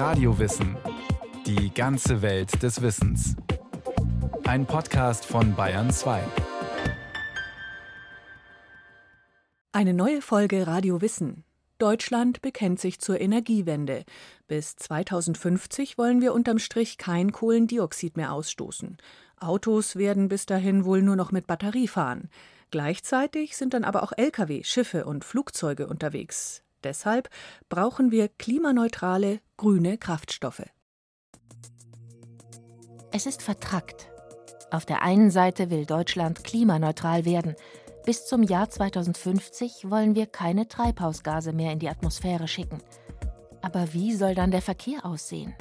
Radiowissen. Die ganze Welt des Wissens. Ein Podcast von Bayern 2. Eine neue Folge Radio Wissen. Deutschland bekennt sich zur Energiewende. Bis 2050 wollen wir unterm Strich kein Kohlendioxid mehr ausstoßen. Autos werden bis dahin wohl nur noch mit Batterie fahren. Gleichzeitig sind dann aber auch Lkw, Schiffe und Flugzeuge unterwegs. Deshalb brauchen wir klimaneutrale, grüne Kraftstoffe. Es ist vertrackt. Auf der einen Seite will Deutschland klimaneutral werden. Bis zum Jahr 2050 wollen wir keine Treibhausgase mehr in die Atmosphäre schicken. Aber wie soll dann der Verkehr aussehen?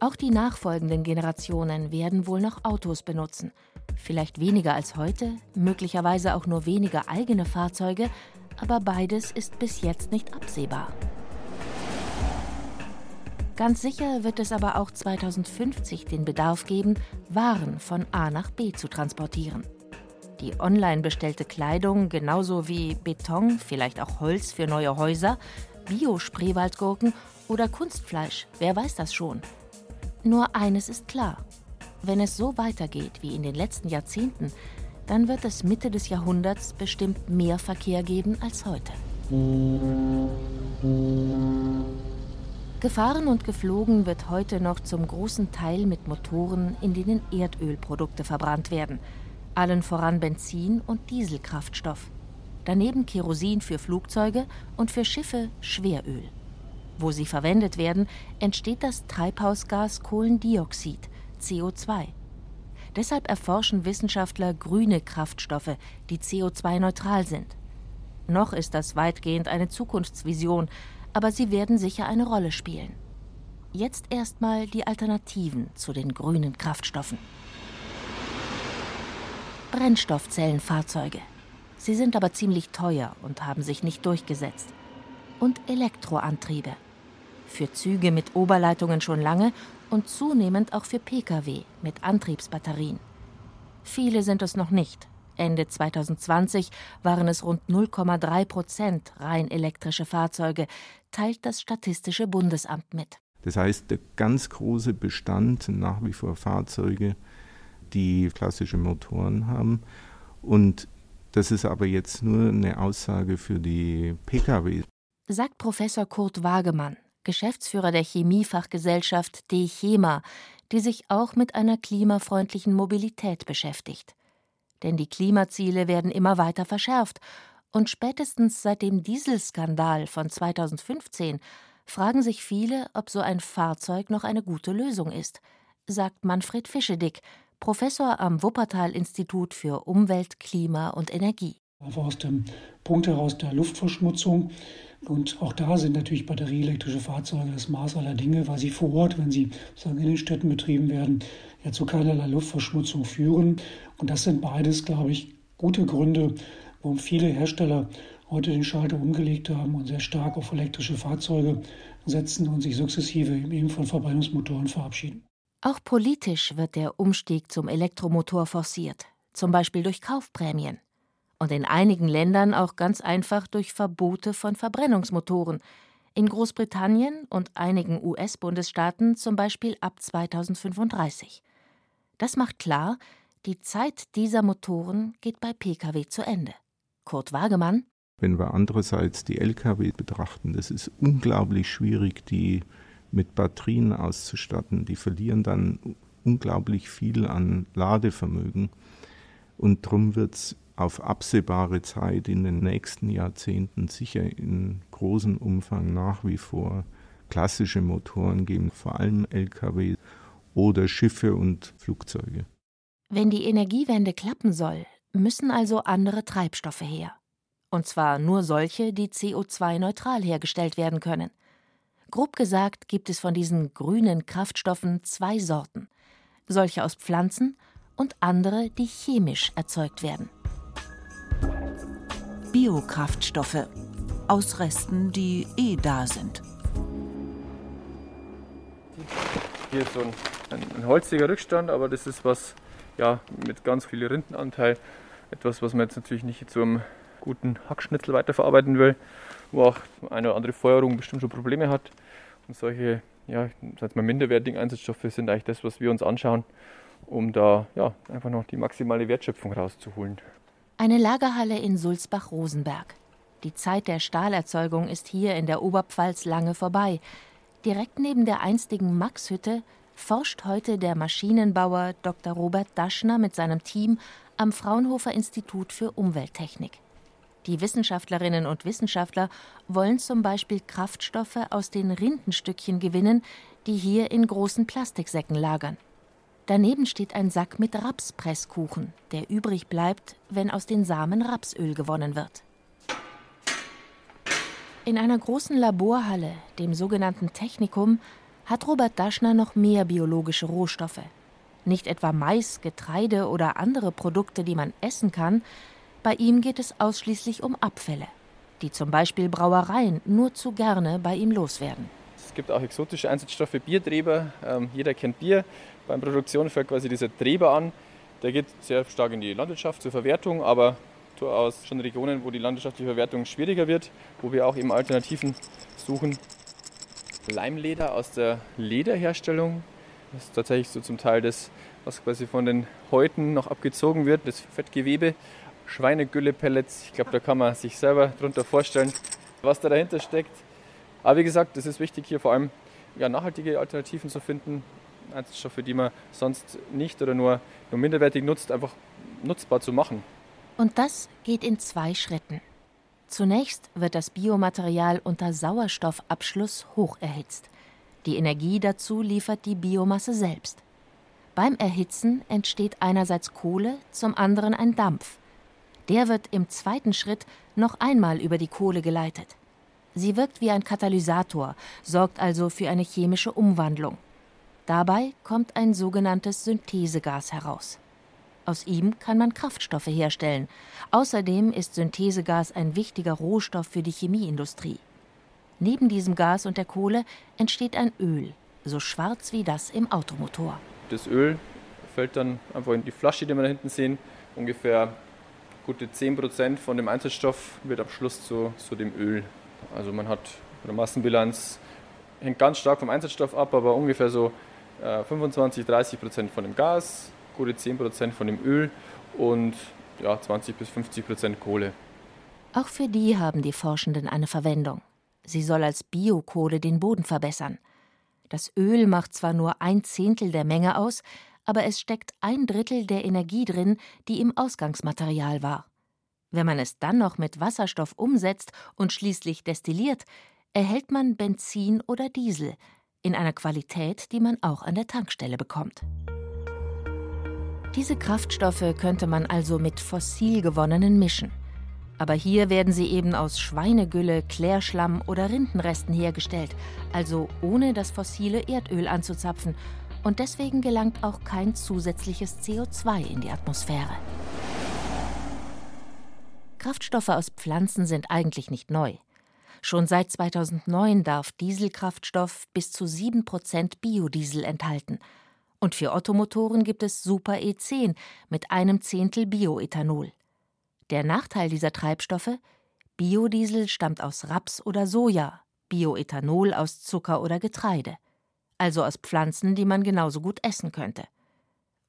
Auch die nachfolgenden Generationen werden wohl noch Autos benutzen. Vielleicht weniger als heute, möglicherweise auch nur weniger eigene Fahrzeuge, aber beides ist bis jetzt nicht absehbar. Ganz sicher wird es aber auch 2050 den Bedarf geben, Waren von A nach B zu transportieren. Die online bestellte Kleidung, genauso wie Beton, vielleicht auch Holz für neue Häuser, Bio-Spreewaldgurken oder Kunstfleisch, wer weiß das schon. Nur eines ist klar. Wenn es so weitergeht wie in den letzten Jahrzehnten, dann wird es Mitte des Jahrhunderts bestimmt mehr Verkehr geben als heute. Gefahren und geflogen wird heute noch zum großen Teil mit Motoren, in denen Erdölprodukte verbrannt werden, allen voran Benzin und Dieselkraftstoff. Daneben Kerosin für Flugzeuge und für Schiffe Schweröl. Wo sie verwendet werden, entsteht das Treibhausgas Kohlendioxid, CO2. Deshalb erforschen Wissenschaftler grüne Kraftstoffe, die CO2-neutral sind. Noch ist das weitgehend eine Zukunftsvision, aber sie werden sicher eine Rolle spielen. Jetzt erstmal die Alternativen zu den grünen Kraftstoffen. Brennstoffzellenfahrzeuge. Sie sind aber ziemlich teuer und haben sich nicht durchgesetzt. Und Elektroantriebe. Für Züge mit Oberleitungen schon lange und zunehmend auch für Pkw mit Antriebsbatterien. Viele sind es noch nicht. Ende 2020 waren es rund 0,3 Prozent rein elektrische Fahrzeuge, teilt das Statistische Bundesamt mit. Das heißt, der ganz große Bestand sind nach wie vor Fahrzeuge, die klassische Motoren haben. Und das ist aber jetzt nur eine Aussage für die Pkw. Sagt Professor Kurt Wagemann, Geschäftsführer der Chemiefachgesellschaft DECHEMA, die sich auch mit einer klimafreundlichen Mobilität beschäftigt. Denn die Klimaziele werden immer weiter verschärft und spätestens seit dem Dieselskandal von 2015 fragen sich viele, ob so ein Fahrzeug noch eine gute Lösung ist, sagt Manfred Fischedick, Professor am Wuppertal-Institut für Umwelt, Klima und Energie. Einfach aus dem Punkt heraus der Luftverschmutzung und auch da sind natürlich batterieelektrische Fahrzeuge das Maß aller Dinge, weil sie vor Ort, wenn sie sagen, in den Städten betrieben werden, ja zu keinerlei Luftverschmutzung führen. Und das sind beides, glaube ich, gute Gründe, warum viele Hersteller heute den Schalter umgelegt haben und sehr stark auf elektrische Fahrzeuge setzen und sich sukzessive eben von Verbrennungsmotoren verabschieden. Auch politisch wird der Umstieg zum Elektromotor forciert, zum Beispiel durch Kaufprämien und in einigen Ländern auch ganz einfach durch Verbote von Verbrennungsmotoren. In Großbritannien und einigen US-Bundesstaaten zum Beispiel ab 2035. Das macht klar, die Zeit dieser Motoren geht bei Pkw zu Ende. Kurt Wagemann. Wenn wir andererseits die Lkw betrachten, das ist unglaublich schwierig, die mit Batterien auszustatten. Die verlieren dann unglaublich viel an Ladevermögen. Und darum wird es auf absehbare Zeit in den nächsten Jahrzehnten sicher in großem Umfang nach wie vor klassische Motoren geben, vor allem Lkw oder Schiffe und Flugzeuge. Wenn die Energiewende klappen soll, müssen also andere Treibstoffe her. Und zwar nur solche, die CO2-neutral hergestellt werden können. Grob gesagt gibt es von diesen grünen Kraftstoffen zwei Sorten. Solche aus Pflanzen und andere, die chemisch erzeugt werden. Biokraftstoffe aus Resten, die eh da sind. Hier ist so ein, ein, holziger Rückstand, aber das ist was ja, mit ganz viel Rindenanteil. Etwas, was man jetzt natürlich nicht zu einem guten Hackschnitzel weiterverarbeiten will, wo auch eine oder andere Feuerung bestimmt schon Probleme hat. Und solche ja, mal, minderwertigen Einsatzstoffe sind eigentlich das, was wir uns anschauen, um da ja, einfach noch die maximale Wertschöpfung rauszuholen. Eine Lagerhalle in Sulzbach-Rosenberg. Die Zeit der Stahlerzeugung ist hier in der Oberpfalz lange vorbei. Direkt neben der einstigen Maxhütte forscht heute der Maschinenbauer Dr. Robert Daschner mit seinem Team am Fraunhofer Institut für Umwelttechnik. Die Wissenschaftlerinnen und Wissenschaftler wollen zum Beispiel Kraftstoffe aus den Rindenstückchen gewinnen, die hier in großen Plastiksäcken lagern. Daneben steht ein Sack mit Rapspresskuchen, der übrig bleibt, wenn aus den Samen Rapsöl gewonnen wird. In einer großen Laborhalle, dem sogenannten Technikum, hat Robert Daschner noch mehr biologische Rohstoffe. Nicht etwa Mais, Getreide oder andere Produkte, die man essen kann, bei ihm geht es ausschließlich um Abfälle, die zum Beispiel Brauereien nur zu gerne bei ihm loswerden. Es gibt auch exotische Einsatzstoffe, Biertreber. Ähm, jeder kennt Bier. Beim Produktion fällt quasi dieser Treber an. Der geht sehr stark in die Landwirtschaft zur Verwertung, aber durchaus schon Regionen, wo die landwirtschaftliche Verwertung schwieriger wird, wo wir auch eben Alternativen suchen. Leimleder aus der Lederherstellung. Das ist tatsächlich so zum Teil das, was quasi von den Häuten noch abgezogen wird, das Fettgewebe. Schweinegülle-Pellets. Ich glaube, da kann man sich selber darunter vorstellen, was da dahinter steckt. Aber wie gesagt, es ist wichtig, hier vor allem ja, nachhaltige Alternativen zu finden. Einzelstoffe, die man sonst nicht oder nur, nur minderwertig nutzt, einfach nutzbar zu machen. Und das geht in zwei Schritten. Zunächst wird das Biomaterial unter Sauerstoffabschluss hoch erhitzt. Die Energie dazu liefert die Biomasse selbst. Beim Erhitzen entsteht einerseits Kohle, zum anderen ein Dampf. Der wird im zweiten Schritt noch einmal über die Kohle geleitet. Sie wirkt wie ein Katalysator, sorgt also für eine chemische Umwandlung. Dabei kommt ein sogenanntes Synthesegas heraus. Aus ihm kann man Kraftstoffe herstellen. Außerdem ist Synthesegas ein wichtiger Rohstoff für die Chemieindustrie. Neben diesem Gas und der Kohle entsteht ein Öl, so schwarz wie das im Automotor. Das Öl fällt dann einfach in die Flasche, die wir da hinten sehen, ungefähr gute 10% von dem Einzelstoff wird am Schluss zu, zu dem Öl. Also man hat eine Massenbilanz, hängt ganz stark vom Einzelstoff ab, aber ungefähr so 25, 30% von dem Gas, gute 10% von dem Öl und ja, 20 bis 50% Kohle. Auch für die haben die Forschenden eine Verwendung. Sie soll als Biokohle den Boden verbessern. Das Öl macht zwar nur ein Zehntel der Menge aus, aber es steckt ein Drittel der Energie drin, die im Ausgangsmaterial war. Wenn man es dann noch mit Wasserstoff umsetzt und schließlich destilliert, erhält man Benzin oder Diesel in einer Qualität, die man auch an der Tankstelle bekommt. Diese Kraftstoffe könnte man also mit fossil gewonnenen mischen. Aber hier werden sie eben aus Schweinegülle, Klärschlamm oder Rindenresten hergestellt, also ohne das fossile Erdöl anzuzapfen und deswegen gelangt auch kein zusätzliches CO2 in die Atmosphäre. Kraftstoffe aus Pflanzen sind eigentlich nicht neu. Schon seit 2009 darf Dieselkraftstoff bis zu 7% Biodiesel enthalten. Und für Ottomotoren gibt es Super E10 mit einem Zehntel Bioethanol. Der Nachteil dieser Treibstoffe? Biodiesel stammt aus Raps oder Soja, Bioethanol aus Zucker oder Getreide also aus Pflanzen, die man genauso gut essen könnte.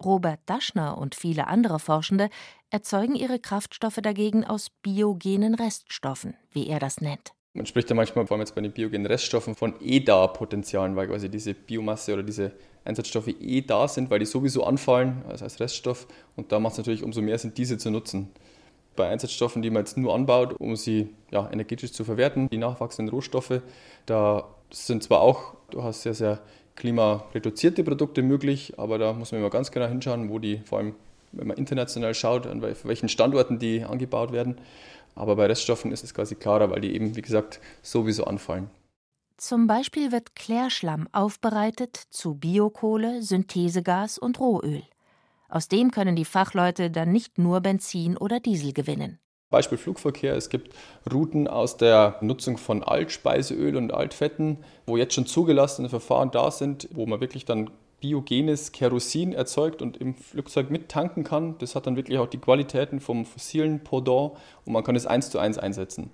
Robert Daschner und viele andere Forschende erzeugen ihre Kraftstoffe dagegen aus biogenen Reststoffen, wie er das nennt. Man spricht ja manchmal, vor allem jetzt bei den biogenen Reststoffen, von EDA-Potenzialen, weil quasi diese Biomasse oder diese Einsatzstoffe eh da sind, weil die sowieso anfallen, also als Reststoff. Und da macht es natürlich umso mehr Sinn, diese zu nutzen. Bei Einsatzstoffen, die man jetzt nur anbaut, um sie ja, energetisch zu verwerten, die nachwachsenden Rohstoffe, da sind zwar auch durchaus sehr, sehr klimareduzierte Produkte möglich, aber da muss man immer ganz genau hinschauen, wo die, vor allem wenn man international schaut, an welchen Standorten die angebaut werden. Aber bei Reststoffen ist es quasi klarer, weil die eben, wie gesagt, sowieso anfallen. Zum Beispiel wird Klärschlamm aufbereitet zu Biokohle, Synthesegas und Rohöl. Aus dem können die Fachleute dann nicht nur Benzin oder Diesel gewinnen. Beispiel Flugverkehr. Es gibt Routen aus der Nutzung von Altspeiseöl und Altfetten, wo jetzt schon zugelassene Verfahren da sind, wo man wirklich dann biogenes Kerosin erzeugt und im Flugzeug mittanken kann. Das hat dann wirklich auch die Qualitäten vom fossilen Pendant und man kann es eins zu eins einsetzen.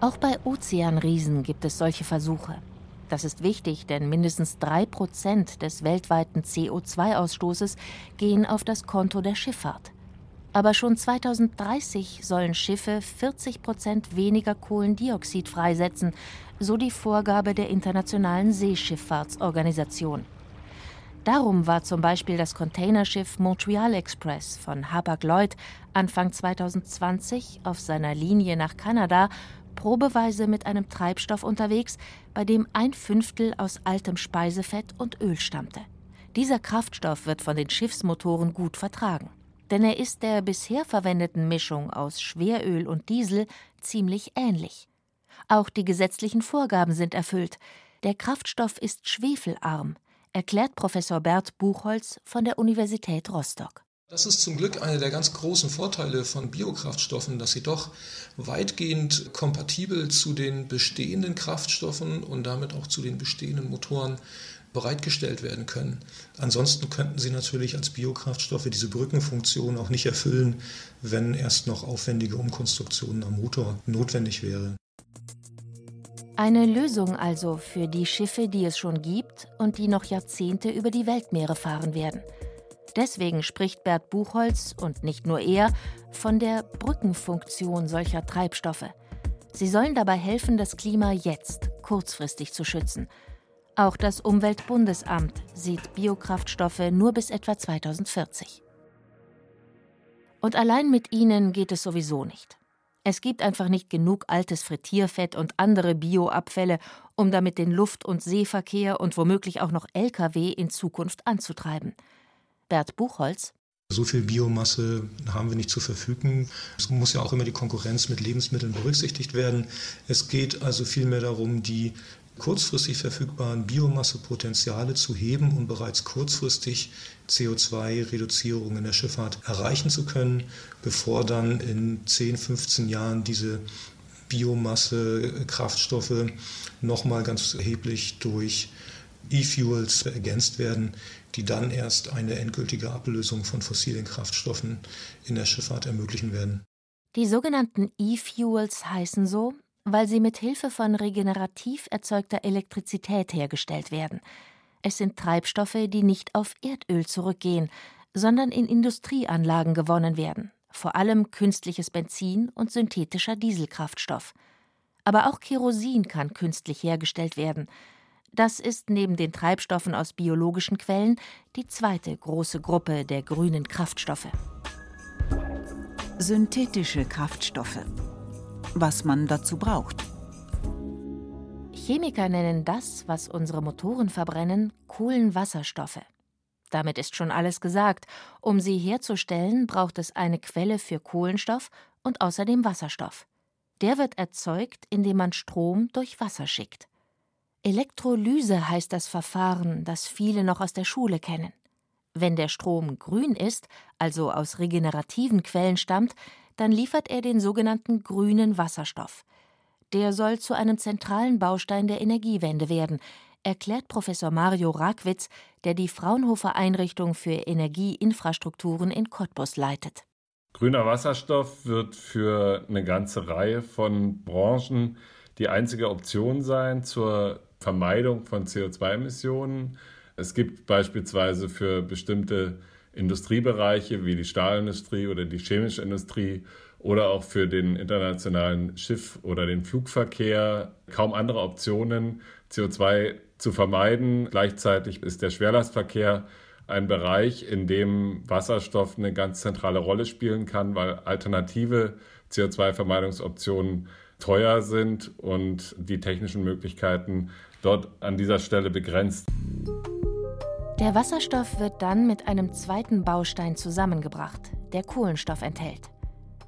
Auch bei Ozeanriesen gibt es solche Versuche. Das ist wichtig, denn mindestens drei Prozent des weltweiten CO2-Ausstoßes gehen auf das Konto der Schifffahrt. Aber schon 2030 sollen Schiffe 40 Prozent weniger Kohlendioxid freisetzen, so die Vorgabe der Internationalen Seeschifffahrtsorganisation. Darum war zum Beispiel das Containerschiff Montreal Express von Hapag-Lloyd Anfang 2020 auf seiner Linie nach Kanada probeweise mit einem Treibstoff unterwegs, bei dem ein Fünftel aus altem Speisefett und Öl stammte. Dieser Kraftstoff wird von den Schiffsmotoren gut vertragen, denn er ist der bisher verwendeten Mischung aus Schweröl und Diesel ziemlich ähnlich. Auch die gesetzlichen Vorgaben sind erfüllt. Der Kraftstoff ist schwefelarm, erklärt Professor Bert Buchholz von der Universität Rostock. Das ist zum Glück einer der ganz großen Vorteile von Biokraftstoffen, dass sie doch weitgehend kompatibel zu den bestehenden Kraftstoffen und damit auch zu den bestehenden Motoren bereitgestellt werden können. Ansonsten könnten sie natürlich als Biokraftstoffe diese Brückenfunktion auch nicht erfüllen, wenn erst noch aufwendige Umkonstruktionen am Motor notwendig wäre. Eine Lösung also für die Schiffe, die es schon gibt und die noch Jahrzehnte über die Weltmeere fahren werden. Deswegen spricht Bert Buchholz und nicht nur er von der Brückenfunktion solcher Treibstoffe. Sie sollen dabei helfen, das Klima jetzt kurzfristig zu schützen. Auch das Umweltbundesamt sieht Biokraftstoffe nur bis etwa 2040. Und allein mit ihnen geht es sowieso nicht. Es gibt einfach nicht genug altes Frittierfett und andere Bioabfälle, um damit den Luft- und Seeverkehr und womöglich auch noch Lkw in Zukunft anzutreiben. Bert Buchholz so viel Biomasse haben wir nicht zur Verfügung. Es muss ja auch immer die Konkurrenz mit Lebensmitteln berücksichtigt werden. Es geht also vielmehr darum, die kurzfristig verfügbaren Biomassepotenziale zu heben und bereits kurzfristig CO2-Reduzierungen in der Schifffahrt erreichen zu können, bevor dann in 10, 15 Jahren diese Biomasse, Kraftstoffe nochmal ganz erheblich durch E-Fuels ergänzt werden, die dann erst eine endgültige Ablösung von fossilen Kraftstoffen in der Schifffahrt ermöglichen werden. Die sogenannten E-Fuels heißen so, weil sie mit Hilfe von regenerativ erzeugter Elektrizität hergestellt werden. Es sind Treibstoffe, die nicht auf Erdöl zurückgehen, sondern in Industrieanlagen gewonnen werden, vor allem künstliches Benzin und synthetischer Dieselkraftstoff. Aber auch Kerosin kann künstlich hergestellt werden. Das ist neben den Treibstoffen aus biologischen Quellen die zweite große Gruppe der grünen Kraftstoffe. Synthetische Kraftstoffe was man dazu braucht. Chemiker nennen das, was unsere Motoren verbrennen, Kohlenwasserstoffe. Damit ist schon alles gesagt. Um sie herzustellen, braucht es eine Quelle für Kohlenstoff und außerdem Wasserstoff. Der wird erzeugt, indem man Strom durch Wasser schickt. Elektrolyse heißt das Verfahren, das viele noch aus der Schule kennen. Wenn der Strom grün ist, also aus regenerativen Quellen stammt, dann liefert er den sogenannten grünen Wasserstoff. Der soll zu einem zentralen Baustein der Energiewende werden, erklärt Professor Mario Rakwitz, der die Fraunhofer Einrichtung für Energieinfrastrukturen in Cottbus leitet. Grüner Wasserstoff wird für eine ganze Reihe von Branchen die einzige Option sein zur Vermeidung von CO2-Emissionen. Es gibt beispielsweise für bestimmte Industriebereiche wie die Stahlindustrie oder die chemische Industrie oder auch für den internationalen Schiff- oder den Flugverkehr kaum andere Optionen, CO2 zu vermeiden. Gleichzeitig ist der Schwerlastverkehr ein Bereich, in dem Wasserstoff eine ganz zentrale Rolle spielen kann, weil alternative CO2-Vermeidungsoptionen teuer sind und die technischen Möglichkeiten dort an dieser Stelle begrenzt. Der Wasserstoff wird dann mit einem zweiten Baustein zusammengebracht, der Kohlenstoff enthält.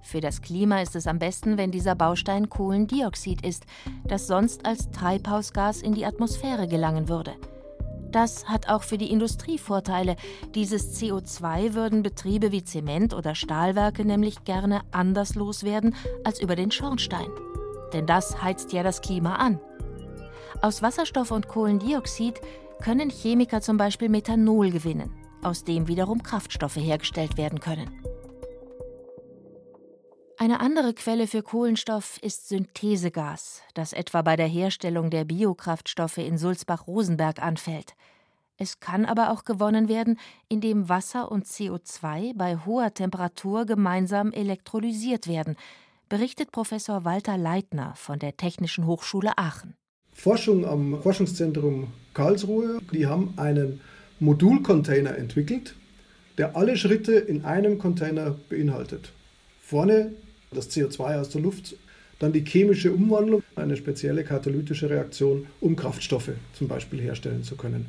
Für das Klima ist es am besten, wenn dieser Baustein Kohlendioxid ist, das sonst als Treibhausgas in die Atmosphäre gelangen würde. Das hat auch für die Industrie Vorteile. Dieses CO2 würden Betriebe wie Zement- oder Stahlwerke nämlich gerne anders loswerden als über den Schornstein. Denn das heizt ja das Klima an. Aus Wasserstoff und Kohlendioxid können Chemiker zum Beispiel Methanol gewinnen, aus dem wiederum Kraftstoffe hergestellt werden können. Eine andere Quelle für Kohlenstoff ist Synthesegas, das etwa bei der Herstellung der Biokraftstoffe in Sulzbach-Rosenberg anfällt. Es kann aber auch gewonnen werden, indem Wasser und CO2 bei hoher Temperatur gemeinsam elektrolysiert werden, berichtet Professor Walter Leitner von der Technischen Hochschule Aachen. Forschung am Forschungszentrum Karlsruhe, die haben einen Modulcontainer entwickelt, der alle Schritte in einem Container beinhaltet. Vorne das CO2 aus der Luft, dann die chemische Umwandlung, eine spezielle katalytische Reaktion, um Kraftstoffe zum Beispiel herstellen zu können.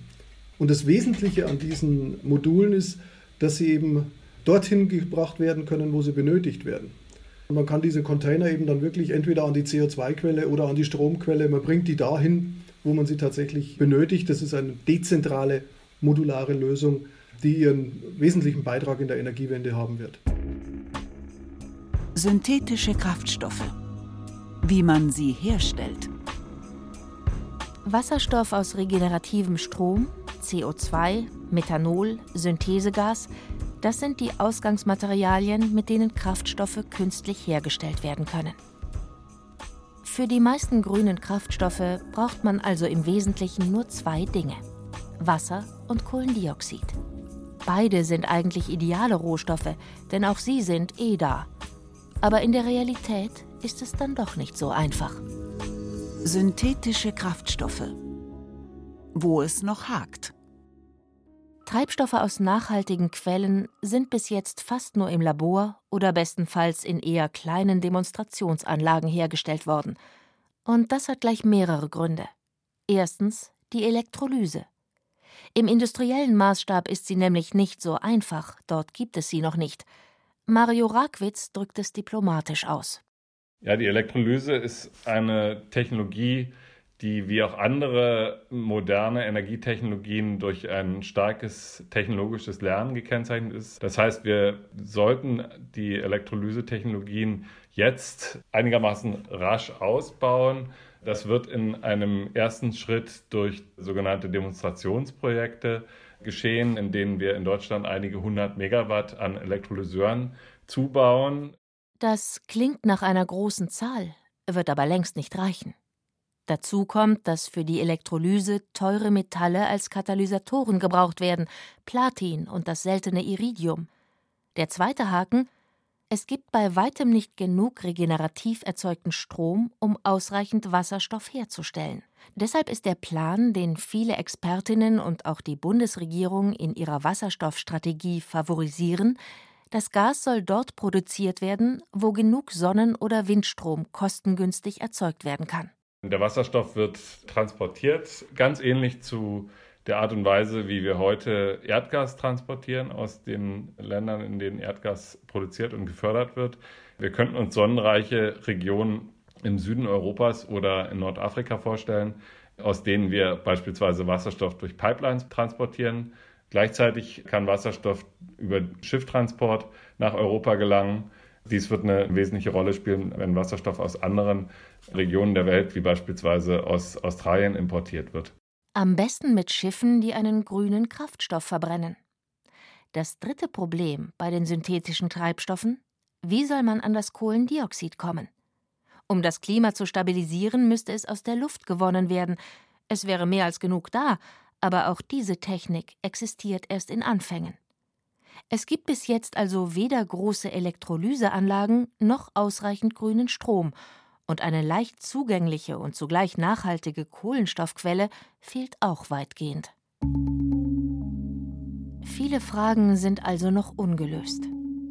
Und das Wesentliche an diesen Modulen ist, dass sie eben dorthin gebracht werden können, wo sie benötigt werden. Und man kann diese Container eben dann wirklich entweder an die CO2-Quelle oder an die Stromquelle, man bringt die dahin, wo man sie tatsächlich benötigt. Das ist eine dezentrale, modulare Lösung, die ihren wesentlichen Beitrag in der Energiewende haben wird. Synthetische Kraftstoffe. Wie man sie herstellt. Wasserstoff aus regenerativem Strom, CO2, Methanol, Synthesegas, das sind die Ausgangsmaterialien, mit denen Kraftstoffe künstlich hergestellt werden können. Für die meisten grünen Kraftstoffe braucht man also im Wesentlichen nur zwei Dinge: Wasser und Kohlendioxid. Beide sind eigentlich ideale Rohstoffe, denn auch sie sind eh da. Aber in der Realität ist es dann doch nicht so einfach. Synthetische Kraftstoffe. Wo es noch hakt. Treibstoffe aus nachhaltigen Quellen sind bis jetzt fast nur im Labor oder bestenfalls in eher kleinen Demonstrationsanlagen hergestellt worden. Und das hat gleich mehrere Gründe. Erstens die Elektrolyse. Im industriellen Maßstab ist sie nämlich nicht so einfach, dort gibt es sie noch nicht. Mario Rakwitz drückt es diplomatisch aus. Ja, die Elektrolyse ist eine Technologie, die wie auch andere moderne Energietechnologien durch ein starkes technologisches Lernen gekennzeichnet ist. Das heißt, wir sollten die Elektrolysetechnologien jetzt einigermaßen rasch ausbauen. Das wird in einem ersten Schritt durch sogenannte Demonstrationsprojekte geschehen, in denen wir in Deutschland einige hundert Megawatt an Elektrolyseuren zubauen. Das klingt nach einer großen Zahl, wird aber längst nicht reichen. Dazu kommt, dass für die Elektrolyse teure Metalle als Katalysatoren gebraucht werden, Platin und das seltene Iridium. Der zweite Haken es gibt bei weitem nicht genug regenerativ erzeugten Strom, um ausreichend Wasserstoff herzustellen. Deshalb ist der Plan, den viele Expertinnen und auch die Bundesregierung in ihrer Wasserstoffstrategie favorisieren, das Gas soll dort produziert werden, wo genug Sonnen- oder Windstrom kostengünstig erzeugt werden kann. Der Wasserstoff wird transportiert, ganz ähnlich zu der Art und Weise, wie wir heute Erdgas transportieren aus den Ländern, in denen Erdgas produziert und gefördert wird. Wir könnten uns sonnenreiche Regionen im Süden Europas oder in Nordafrika vorstellen, aus denen wir beispielsweise Wasserstoff durch Pipelines transportieren. Gleichzeitig kann Wasserstoff über Schifftransport nach Europa gelangen. Dies wird eine wesentliche Rolle spielen, wenn Wasserstoff aus anderen Regionen der Welt, wie beispielsweise aus Australien, importiert wird. Am besten mit Schiffen, die einen grünen Kraftstoff verbrennen. Das dritte Problem bei den synthetischen Treibstoffen: Wie soll man an das Kohlendioxid kommen? Um das Klima zu stabilisieren, müsste es aus der Luft gewonnen werden. Es wäre mehr als genug da, aber auch diese Technik existiert erst in Anfängen. Es gibt bis jetzt also weder große Elektrolyseanlagen noch ausreichend grünen Strom, und eine leicht zugängliche und zugleich nachhaltige Kohlenstoffquelle fehlt auch weitgehend. Viele Fragen sind also noch ungelöst.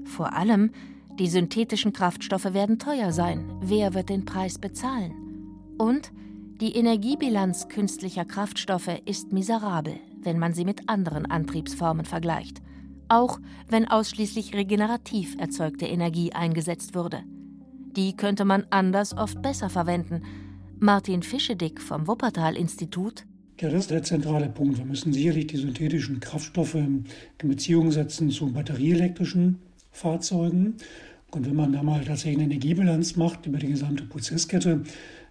Vor allem, die synthetischen Kraftstoffe werden teuer sein. Wer wird den Preis bezahlen? Und die Energiebilanz künstlicher Kraftstoffe ist miserabel, wenn man sie mit anderen Antriebsformen vergleicht. Auch wenn ausschließlich regenerativ erzeugte Energie eingesetzt würde. Die könnte man anders oft besser verwenden. Martin Fischedick vom Wuppertal-Institut. Das ist der zentrale Punkt. Wir müssen sicherlich die synthetischen Kraftstoffe in Beziehung setzen zu batterieelektrischen Fahrzeugen. Und wenn man da mal tatsächlich eine Energiebilanz macht über die gesamte Prozesskette,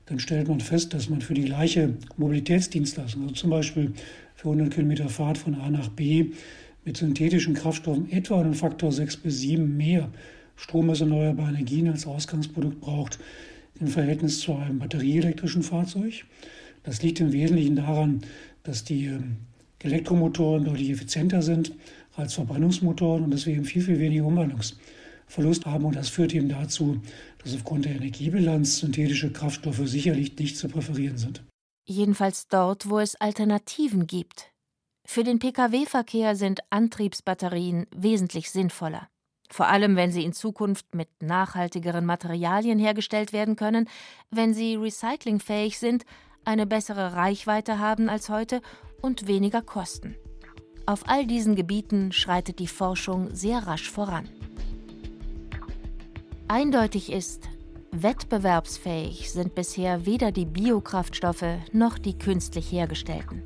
dann stellt man fest, dass man für die gleiche Mobilitätsdienstleistung, also zum Beispiel für 100 Kilometer Fahrt von A nach B, mit synthetischen Kraftstoffen etwa einen Faktor 6 bis 7 mehr Strom aus erneuerbaren Energien als Ausgangsprodukt braucht im Verhältnis zu einem batterieelektrischen Fahrzeug. Das liegt im Wesentlichen daran, dass die ähm, Elektromotoren deutlich effizienter sind als Verbrennungsmotoren und dass wir eben viel, viel weniger Umwandlungsverlust haben. Und das führt eben dazu, dass aufgrund der Energiebilanz synthetische Kraftstoffe sicherlich nicht zu präferieren sind. Jedenfalls dort, wo es Alternativen gibt. Für den Pkw-Verkehr sind Antriebsbatterien wesentlich sinnvoller. Vor allem, wenn sie in Zukunft mit nachhaltigeren Materialien hergestellt werden können, wenn sie recyclingfähig sind, eine bessere Reichweite haben als heute und weniger kosten. Auf all diesen Gebieten schreitet die Forschung sehr rasch voran. Eindeutig ist, wettbewerbsfähig sind bisher weder die Biokraftstoffe noch die künstlich hergestellten.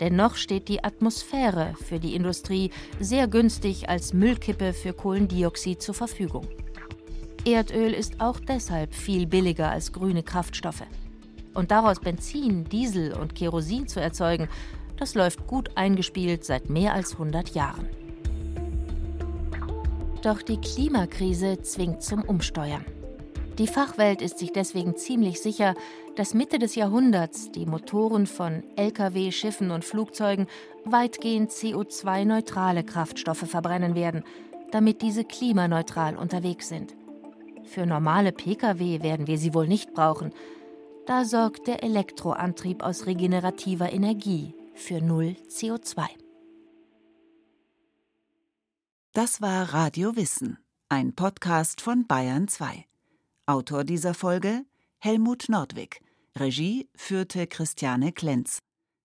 Dennoch steht die Atmosphäre für die Industrie sehr günstig als Müllkippe für Kohlendioxid zur Verfügung. Erdöl ist auch deshalb viel billiger als grüne Kraftstoffe. Und daraus Benzin, Diesel und Kerosin zu erzeugen, das läuft gut eingespielt seit mehr als 100 Jahren. Doch die Klimakrise zwingt zum Umsteuern. Die Fachwelt ist sich deswegen ziemlich sicher, dass Mitte des Jahrhunderts die Motoren von Lkw, Schiffen und Flugzeugen weitgehend CO2-neutrale Kraftstoffe verbrennen werden, damit diese klimaneutral unterwegs sind. Für normale Pkw werden wir sie wohl nicht brauchen. Da sorgt der Elektroantrieb aus regenerativer Energie für null CO2. Das war Radio Wissen, ein Podcast von Bayern 2. Autor dieser Folge Helmut Nordwig. Regie führte Christiane Klenz.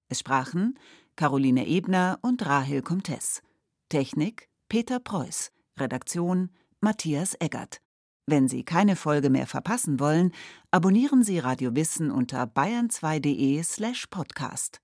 Es sprachen Caroline Ebner und Rahel Comtes. Technik Peter Preuß. Redaktion Matthias Eggert. Wenn Sie keine Folge mehr verpassen wollen, abonnieren Sie Radio Wissen unter bayern2.de slash podcast.